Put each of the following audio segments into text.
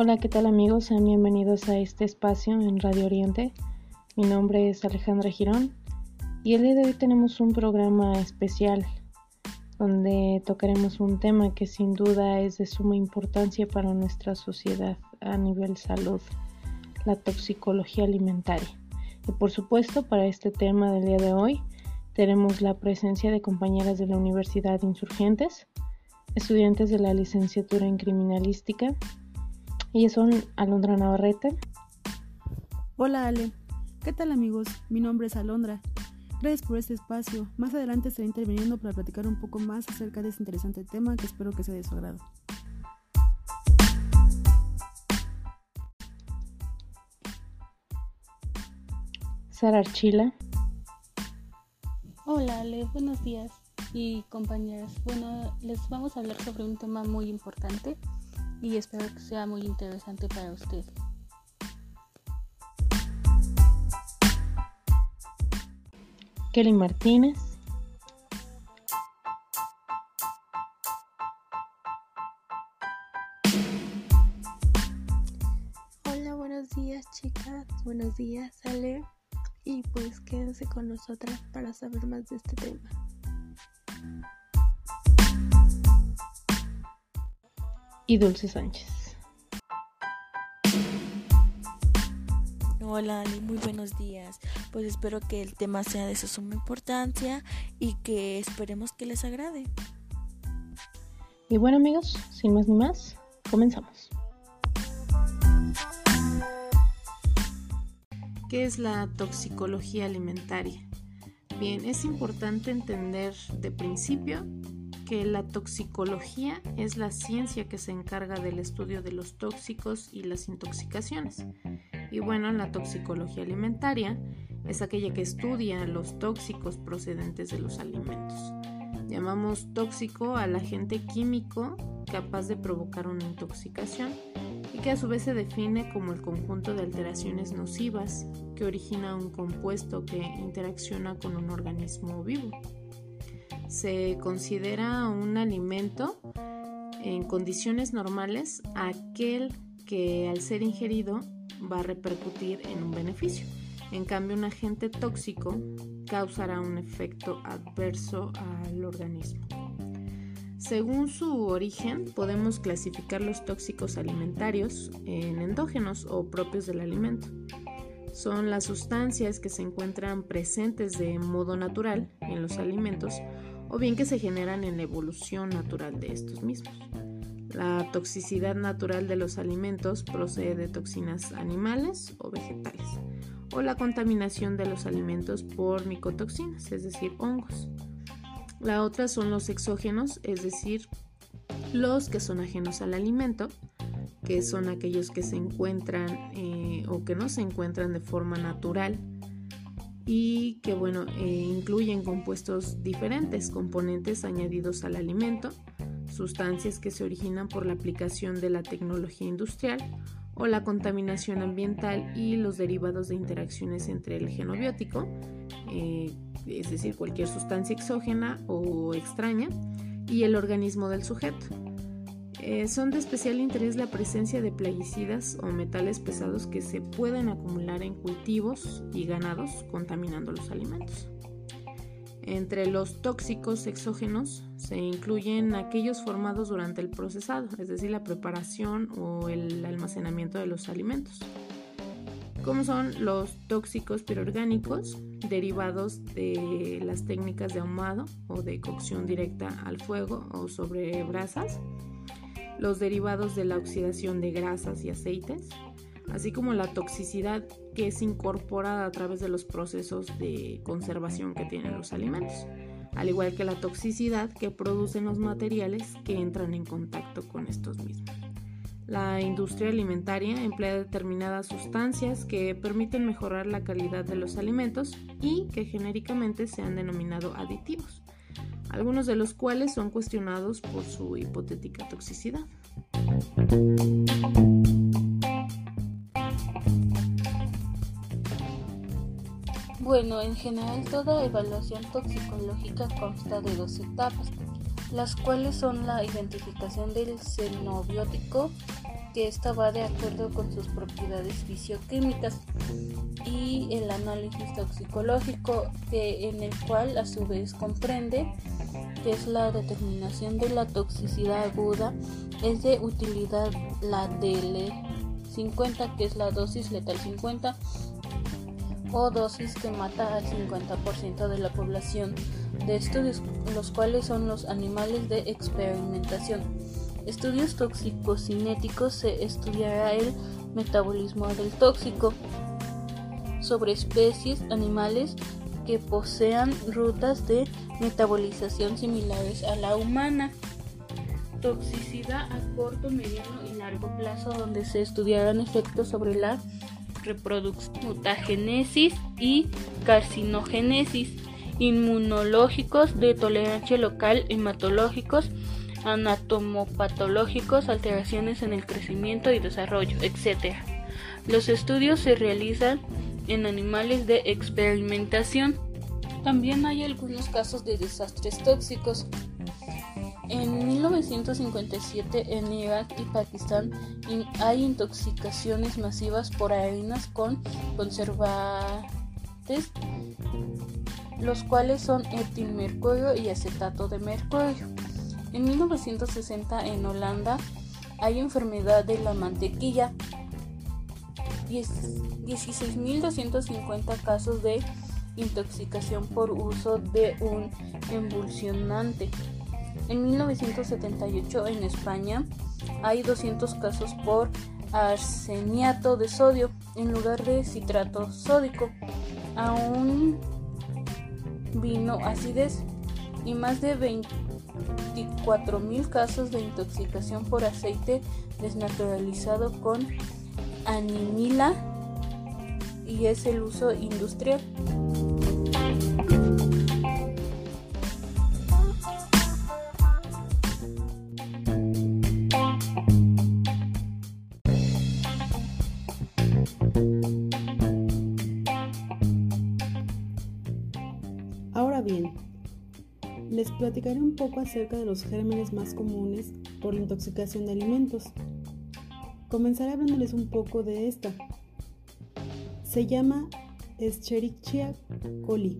Hola, ¿qué tal amigos? Sean bienvenidos a este espacio en Radio Oriente. Mi nombre es Alejandra Girón y el día de hoy tenemos un programa especial donde tocaremos un tema que sin duda es de suma importancia para nuestra sociedad a nivel salud, la toxicología alimentaria. Y por supuesto, para este tema del día de hoy tenemos la presencia de compañeras de la Universidad Insurgentes, estudiantes de la licenciatura en criminalística ellas son Alondra Navarrete. Hola Ale, ¿qué tal amigos? Mi nombre es Alondra. Gracias por este espacio. Más adelante estaré interviniendo para platicar un poco más acerca de este interesante tema que espero que sea de su agrado. Sara Archila. Hola Ale, buenos días y compañeras. Bueno, les vamos a hablar sobre un tema muy importante y espero que sea muy interesante para usted. Kelly Martínez. Hola, buenos días chicas, buenos días Ale y pues quédense con nosotras para saber más de este tema. Y Dulce Sánchez. Hola Ali, muy buenos días. Pues espero que el tema sea de su suma importancia y que esperemos que les agrade. Y bueno amigos, sin más ni más, comenzamos. ¿Qué es la toxicología alimentaria? Bien, es importante entender de principio que la toxicología es la ciencia que se encarga del estudio de los tóxicos y las intoxicaciones. Y bueno, la toxicología alimentaria es aquella que estudia los tóxicos procedentes de los alimentos. Llamamos tóxico al agente químico capaz de provocar una intoxicación y que a su vez se define como el conjunto de alteraciones nocivas que origina un compuesto que interacciona con un organismo vivo se considera un alimento en condiciones normales aquel que al ser ingerido va a repercutir en un beneficio. En cambio, un agente tóxico causará un efecto adverso al organismo. Según su origen, podemos clasificar los tóxicos alimentarios en endógenos o propios del alimento. Son las sustancias que se encuentran presentes de modo natural en los alimentos o bien que se generan en la evolución natural de estos mismos. La toxicidad natural de los alimentos procede de toxinas animales o vegetales, o la contaminación de los alimentos por micotoxinas, es decir, hongos. La otra son los exógenos, es decir, los que son ajenos al alimento, que son aquellos que se encuentran eh, o que no se encuentran de forma natural y que bueno, eh, incluyen compuestos diferentes, componentes añadidos al alimento, sustancias que se originan por la aplicación de la tecnología industrial o la contaminación ambiental y los derivados de interacciones entre el genobiótico, eh, es decir, cualquier sustancia exógena o extraña, y el organismo del sujeto. Eh, son de especial interés la presencia de plaguicidas o metales pesados que se pueden acumular en cultivos y ganados contaminando los alimentos. Entre los tóxicos exógenos se incluyen aquellos formados durante el procesado, es decir, la preparación o el almacenamiento de los alimentos, como son los tóxicos pirorgánicos derivados de las técnicas de ahumado o de cocción directa al fuego o sobre brasas, los derivados de la oxidación de grasas y aceites, así como la toxicidad que es incorporada a través de los procesos de conservación que tienen los alimentos, al igual que la toxicidad que producen los materiales que entran en contacto con estos mismos. La industria alimentaria emplea determinadas sustancias que permiten mejorar la calidad de los alimentos y que genéricamente se han denominado aditivos algunos de los cuales son cuestionados por su hipotética toxicidad. Bueno, en general toda evaluación toxicológica consta de dos etapas, las cuales son la identificación del xenobiótico, que esta va de acuerdo con sus propiedades fisioquímicas y el análisis toxicológico que en el cual a su vez comprende que es la determinación de la toxicidad aguda es de utilidad la DL50 que es la dosis letal 50 o dosis que mata al 50% de la población de estudios, los cuales son los animales de experimentación. Estudios tóxico-cinéticos se estudiará el metabolismo del tóxico sobre especies animales que posean rutas de metabolización similares a la humana. Toxicidad a corto, mediano y largo plazo donde se estudiarán efectos sobre la reproducción, mutagénesis y carcinogénesis, inmunológicos de tolerancia local, hematológicos, anatomopatológicos, alteraciones en el crecimiento y desarrollo, etc. Los estudios se realizan en animales de experimentación. También hay algunos casos de desastres tóxicos. En 1957 en Irak y Pakistán hay intoxicaciones masivas por harinas con conservantes, los cuales son etilmercurio y acetato de mercurio. En 1960 en Holanda hay enfermedad de la mantequilla, 16.250 casos de intoxicación por uso de un emulsionante. En 1978 en España hay 200 casos por arseniato de sodio en lugar de citrato sódico. Aún vino acidez y más de 24.000 casos de intoxicación por aceite desnaturalizado con animila y es el uso industrial. Les platicaré un poco acerca de los gérmenes más comunes por la intoxicación de alimentos. Comenzaré hablándoles un poco de esta. Se llama Escherichia coli.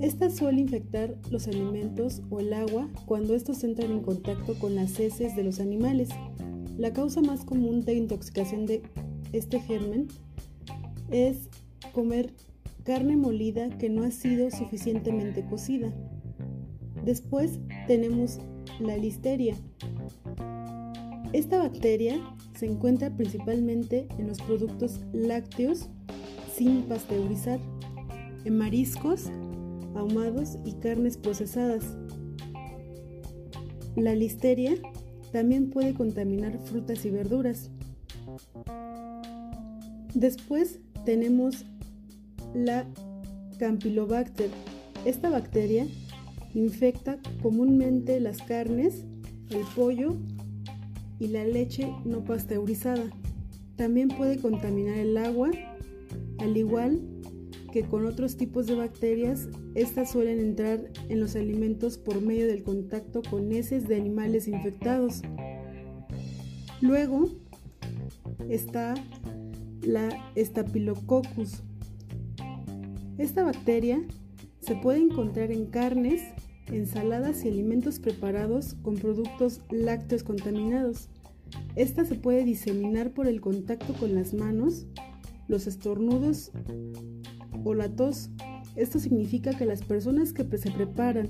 Esta suele infectar los alimentos o el agua cuando estos entran en contacto con las heces de los animales. La causa más común de intoxicación de este germen es comer carne molida que no ha sido suficientemente cocida. Después tenemos la listeria. Esta bacteria se encuentra principalmente en los productos lácteos sin pasteurizar, en mariscos, ahumados y carnes procesadas. La listeria también puede contaminar frutas y verduras. Después tenemos la Campylobacter. Esta bacteria infecta comúnmente las carnes, el pollo y la leche no pasteurizada. También puede contaminar el agua, al igual que con otros tipos de bacterias, estas suelen entrar en los alimentos por medio del contacto con heces de animales infectados. Luego está la Staphylococcus, esta bacteria se puede encontrar en carnes, ensaladas y alimentos preparados con productos lácteos contaminados. Esta se puede diseminar por el contacto con las manos, los estornudos o la tos. Esto significa que las personas que se preparan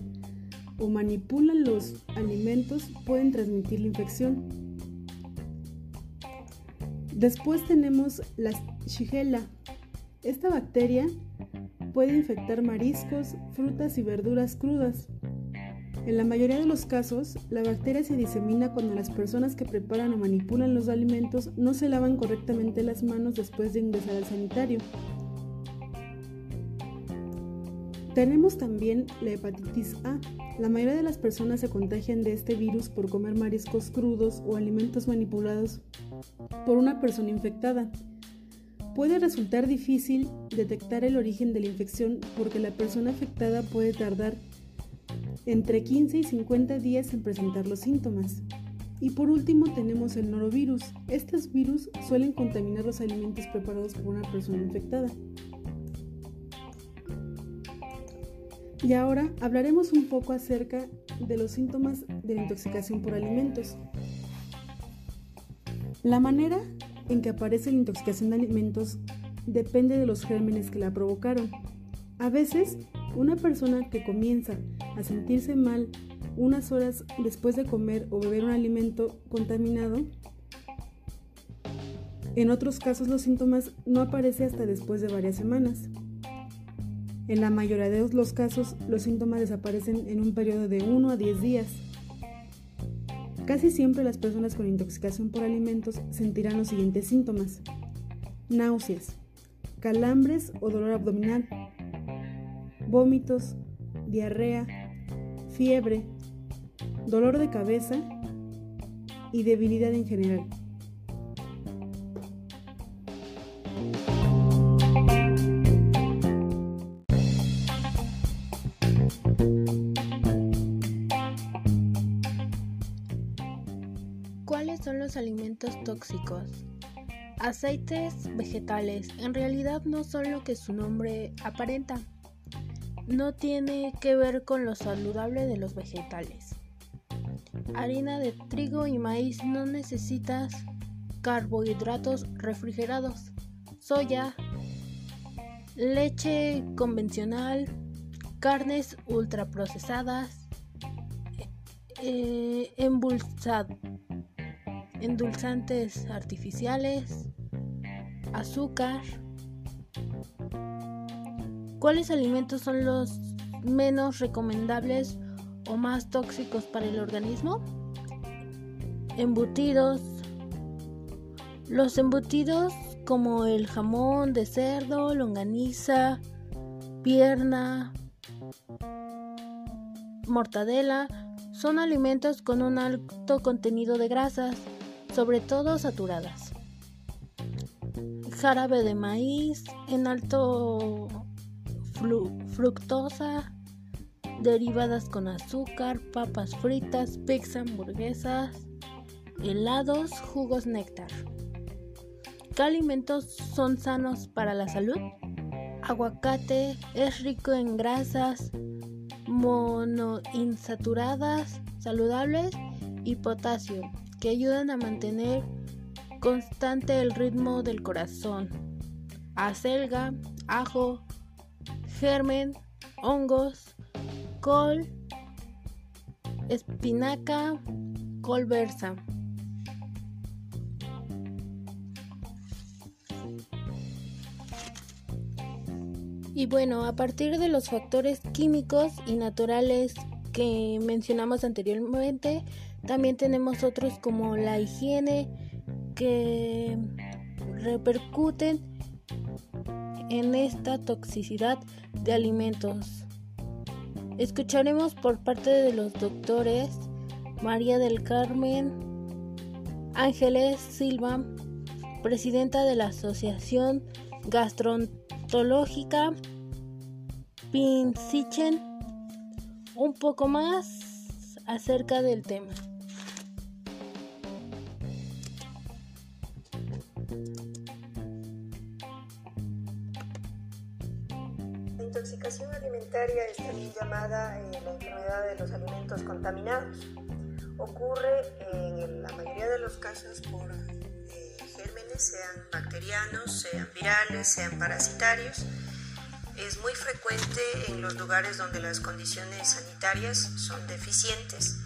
o manipulan los alimentos pueden transmitir la infección. Después tenemos la Shigella. Esta bacteria puede infectar mariscos, frutas y verduras crudas. En la mayoría de los casos, la bacteria se disemina cuando las personas que preparan o manipulan los alimentos no se lavan correctamente las manos después de ingresar al sanitario. Tenemos también la hepatitis A. La mayoría de las personas se contagian de este virus por comer mariscos crudos o alimentos manipulados por una persona infectada. Puede resultar difícil detectar el origen de la infección porque la persona afectada puede tardar entre 15 y 50 días en presentar los síntomas. Y por último tenemos el norovirus. Estos virus suelen contaminar los alimentos preparados por una persona infectada. Y ahora hablaremos un poco acerca de los síntomas de la intoxicación por alimentos. La manera en que aparece la intoxicación de alimentos depende de los gérmenes que la provocaron. A veces, una persona que comienza a sentirse mal unas horas después de comer o beber un alimento contaminado, en otros casos los síntomas no aparecen hasta después de varias semanas. En la mayoría de los casos, los síntomas desaparecen en un periodo de 1 a 10 días. Casi siempre las personas con intoxicación por alimentos sentirán los siguientes síntomas. Náuseas, calambres o dolor abdominal, vómitos, diarrea, fiebre, dolor de cabeza y debilidad en general. ¿Cuáles son los alimentos tóxicos? Aceites vegetales en realidad no son lo que su nombre aparenta. No tiene que ver con lo saludable de los vegetales harina de trigo y maíz no necesitas carbohidratos refrigerados, soya, leche convencional, carnes ultraprocesadas, eh, endulzantes artificiales, azúcar. ¿Cuáles alimentos son los menos recomendables o más tóxicos para el organismo? Embutidos. Los embutidos como el jamón de cerdo, longaniza, pierna, mortadela, son alimentos con un alto contenido de grasas, sobre todo saturadas. Jarabe de maíz en alto fructosa, derivadas con azúcar, papas fritas, pizza, hamburguesas, helados, jugos néctar. ¿Qué alimentos son sanos para la salud? Aguacate es rico en grasas monoinsaturadas, saludables y potasio, que ayudan a mantener constante el ritmo del corazón. Acelga, ajo, germen, hongos, col, espinaca, col versa. Y bueno, a partir de los factores químicos y naturales que mencionamos anteriormente, también tenemos otros como la higiene que repercuten en esta toxicidad de alimentos. Escucharemos por parte de los doctores María del Carmen Ángeles Silva, presidenta de la Asociación Gastrontológica Pinsichen, un poco más acerca del tema. Llamada eh, la enfermedad de los alimentos contaminados. Ocurre en la mayoría de los casos por eh, gérmenes, sean bacterianos, sean virales, sean parasitarios. Es muy frecuente en los lugares donde las condiciones sanitarias son deficientes.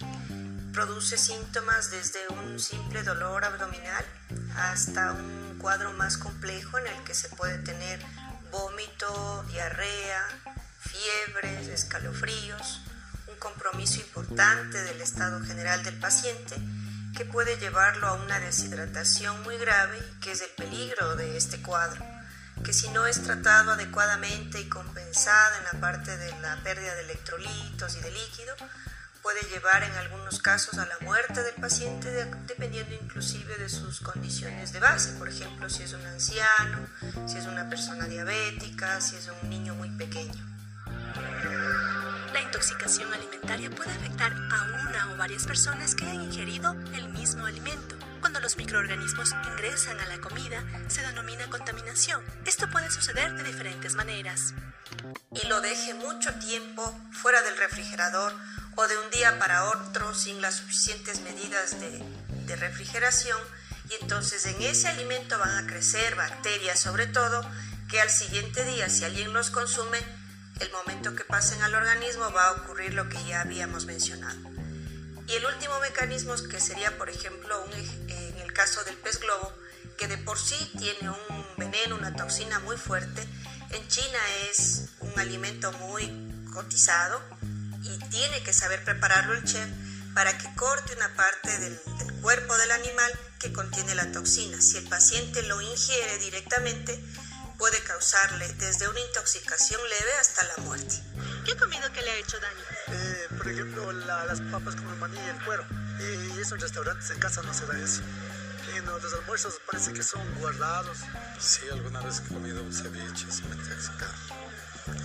Produce síntomas desde un simple dolor abdominal hasta un cuadro más complejo en el que se puede tener vómito, diarrea, fiebres, escalofríos, un compromiso importante del estado general del paciente que puede llevarlo a una deshidratación muy grave que es el peligro de este cuadro, que si no es tratado adecuadamente y compensada en la parte de la pérdida de electrolitos y de líquido, puede llevar en algunos casos a la muerte del paciente dependiendo inclusive de sus condiciones de base, por ejemplo si es un anciano, si es una persona diabética, si es un niño muy pequeño. La intoxicación alimentaria puede afectar a una o varias personas que han ingerido el mismo alimento. Cuando los microorganismos ingresan a la comida, se denomina contaminación. Esto puede suceder de diferentes maneras. Y lo deje mucho tiempo fuera del refrigerador o de un día para otro sin las suficientes medidas de, de refrigeración y entonces en ese alimento van a crecer bacterias sobre todo que al siguiente día si alguien los consume el momento que pasen al organismo va a ocurrir lo que ya habíamos mencionado. Y el último mecanismo que sería, por ejemplo, en el caso del pez globo, que de por sí tiene un veneno, una toxina muy fuerte, en China es un alimento muy cotizado y tiene que saber prepararlo el chef para que corte una parte del, del cuerpo del animal que contiene la toxina. Si el paciente lo ingiere directamente, puede causarle desde una intoxicación leve hasta la muerte. ¿Qué ha comido que le ha hecho daño? Eh, por ejemplo, las papas con el maní y el cuero. Y eso en restaurantes, en casa no se da eso. Y no, los almuerzos parece que son guardados. Sí, alguna vez he comido un ceviche, se me intoxicado.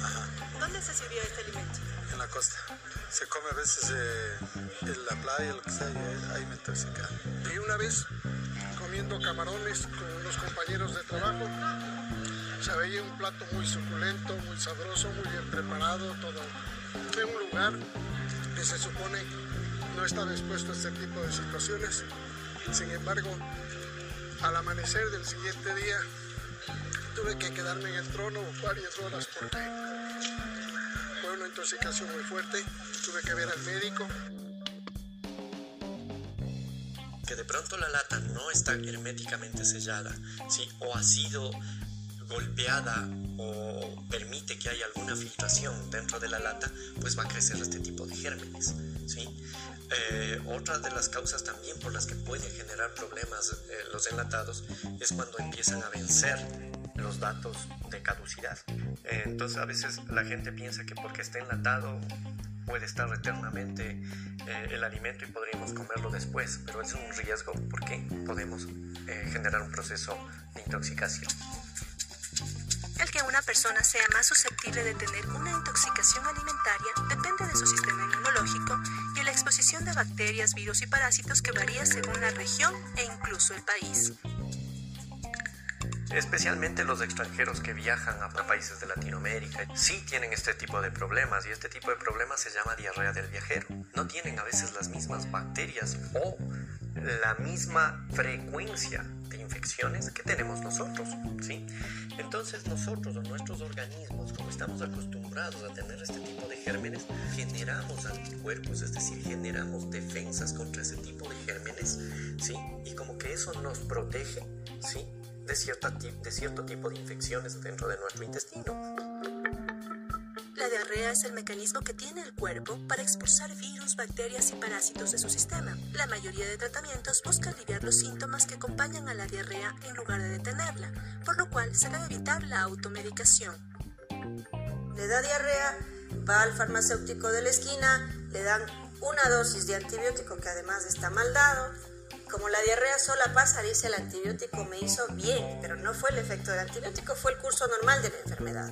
Ajá. ¿Dónde se sirvió este alimento? En la costa. Se come a veces eh, en la playa, lo que sea, y ahí me intoxica. Y una vez comiendo camarones con unos compañeros de trabajo, se veía un plato muy suculento, muy sabroso, muy bien preparado, todo en un lugar que se supone no estaba expuesto a este tipo de situaciones. Sin embargo, al amanecer del siguiente día tuve que quedarme en el trono varias horas porque fue una intoxicación muy fuerte. Tuve que ver al médico. Que de pronto la lata no está herméticamente sellada, ¿sí? o ha sido golpeada o permite que haya alguna filtración dentro de la lata, pues va a crecer este tipo de gérmenes. ¿sí? Eh, otra de las causas también por las que pueden generar problemas eh, los enlatados es cuando empiezan a vencer los datos de caducidad. Eh, entonces a veces la gente piensa que porque está enlatado puede estar eternamente el alimento y podríamos comerlo después, pero es un riesgo porque podemos generar un proceso de intoxicación. El que una persona sea más susceptible de tener una intoxicación alimentaria depende de su sistema inmunológico y la exposición de bacterias, virus y parásitos que varía según la región e incluso el país. Especialmente los extranjeros que viajan a países de Latinoamérica sí tienen este tipo de problemas y este tipo de problemas se llama diarrea del viajero. No tienen a veces las mismas bacterias o la misma frecuencia de infecciones que tenemos nosotros, ¿sí? Entonces nosotros o nuestros organismos, como estamos acostumbrados a tener este tipo de gérmenes, generamos anticuerpos, es decir, generamos defensas contra ese tipo de gérmenes, ¿sí? Y como que eso nos protege, ¿sí? De, cierta, de cierto tipo de infecciones dentro de nuestro intestino. Diarrea es el mecanismo que tiene el cuerpo para expulsar virus, bacterias y parásitos de su sistema. La mayoría de tratamientos busca aliviar los síntomas que acompañan a la diarrea en lugar de detenerla, por lo cual se debe evitar la automedicación. Le da diarrea, va al farmacéutico de la esquina, le dan una dosis de antibiótico que además está mal dado. Como la diarrea sola pasa, dice el antibiótico me hizo bien, pero no fue el efecto del antibiótico, fue el curso normal de la enfermedad.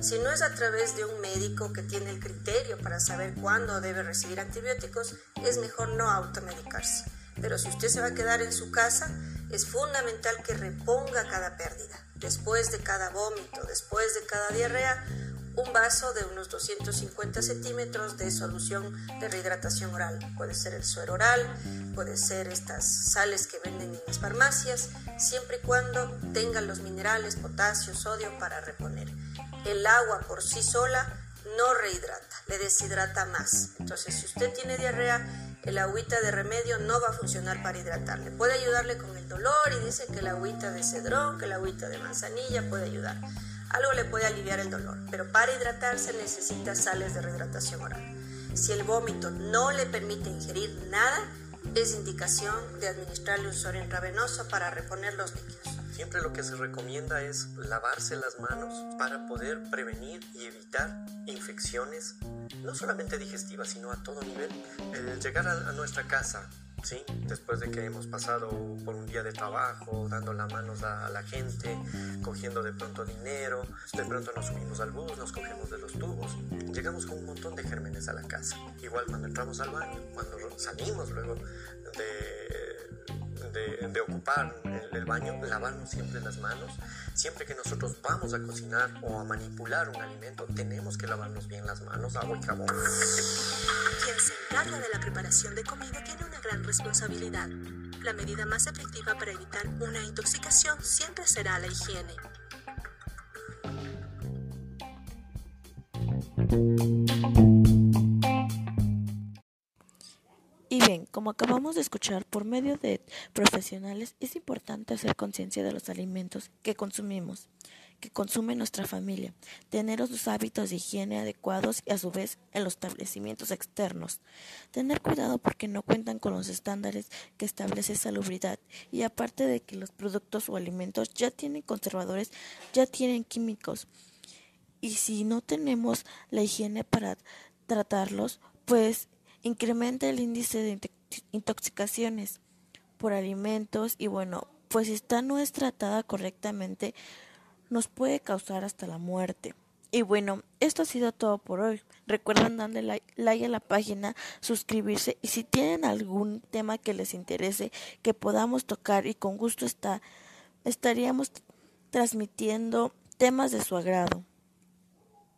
Si no es a través de un médico que tiene el criterio para saber cuándo debe recibir antibióticos, es mejor no automedicarse. Pero si usted se va a quedar en su casa, es fundamental que reponga cada pérdida. Después de cada vómito, después de cada diarrea, un vaso de unos 250 centímetros de solución de rehidratación oral. Puede ser el suero oral, puede ser estas sales que venden en las farmacias, siempre y cuando tengan los minerales, potasio, sodio para reponer el agua por sí sola no rehidrata, le deshidrata más. Entonces, si usted tiene diarrea, el agüita de remedio no va a funcionar para hidratarle. Puede ayudarle con el dolor y dice que el agüita de cedrón, que el agüita de manzanilla puede ayudar. Algo le puede aliviar el dolor, pero para hidratarse necesita sales de rehidratación oral. Si el vómito no le permite ingerir nada, es indicación de administrarle un suero intravenoso para reponer los líquidos. Siempre lo que se recomienda es lavarse las manos para poder prevenir y evitar infecciones, no solamente digestivas, sino a todo nivel. El llegar a, nuestra casa, ¿sí? después de que hemos pasado por un día de trabajo, dando las manos a, la gente, cogiendo de pronto dinero, de pronto nos subimos al bus, nos cogemos de los tubos, llegamos con un montón de gérmenes a la casa. Igual cuando entramos al baño, cuando salimos luego de, de, ocupar el, el, baño, lavarnos siempre las manos. Siempre que nosotros vamos a cocinar o a manipular un alimento, tenemos que lavarnos bien las manos, agua y jabón. Quien se encarga de la preparación de comida tiene una gran responsabilidad. La medida más efectiva para evitar una intoxicación siempre será la higiene. Como acabamos de escuchar por medio de profesionales, es importante hacer conciencia de los alimentos que consumimos, que consume nuestra familia, tener los hábitos de higiene adecuados y a su vez en los establecimientos externos. Tener cuidado porque no cuentan con los estándares que establece salubridad y aparte de que los productos o alimentos ya tienen conservadores, ya tienen químicos. Y si no tenemos la higiene para tratarlos, pues incrementa el índice de intoxicaciones por alimentos y bueno, pues si esta no es tratada correctamente, nos puede causar hasta la muerte. Y bueno, esto ha sido todo por hoy. Recuerden darle like, a la página, suscribirse y si tienen algún tema que les interese que podamos tocar y con gusto está, estaríamos transmitiendo temas de su agrado.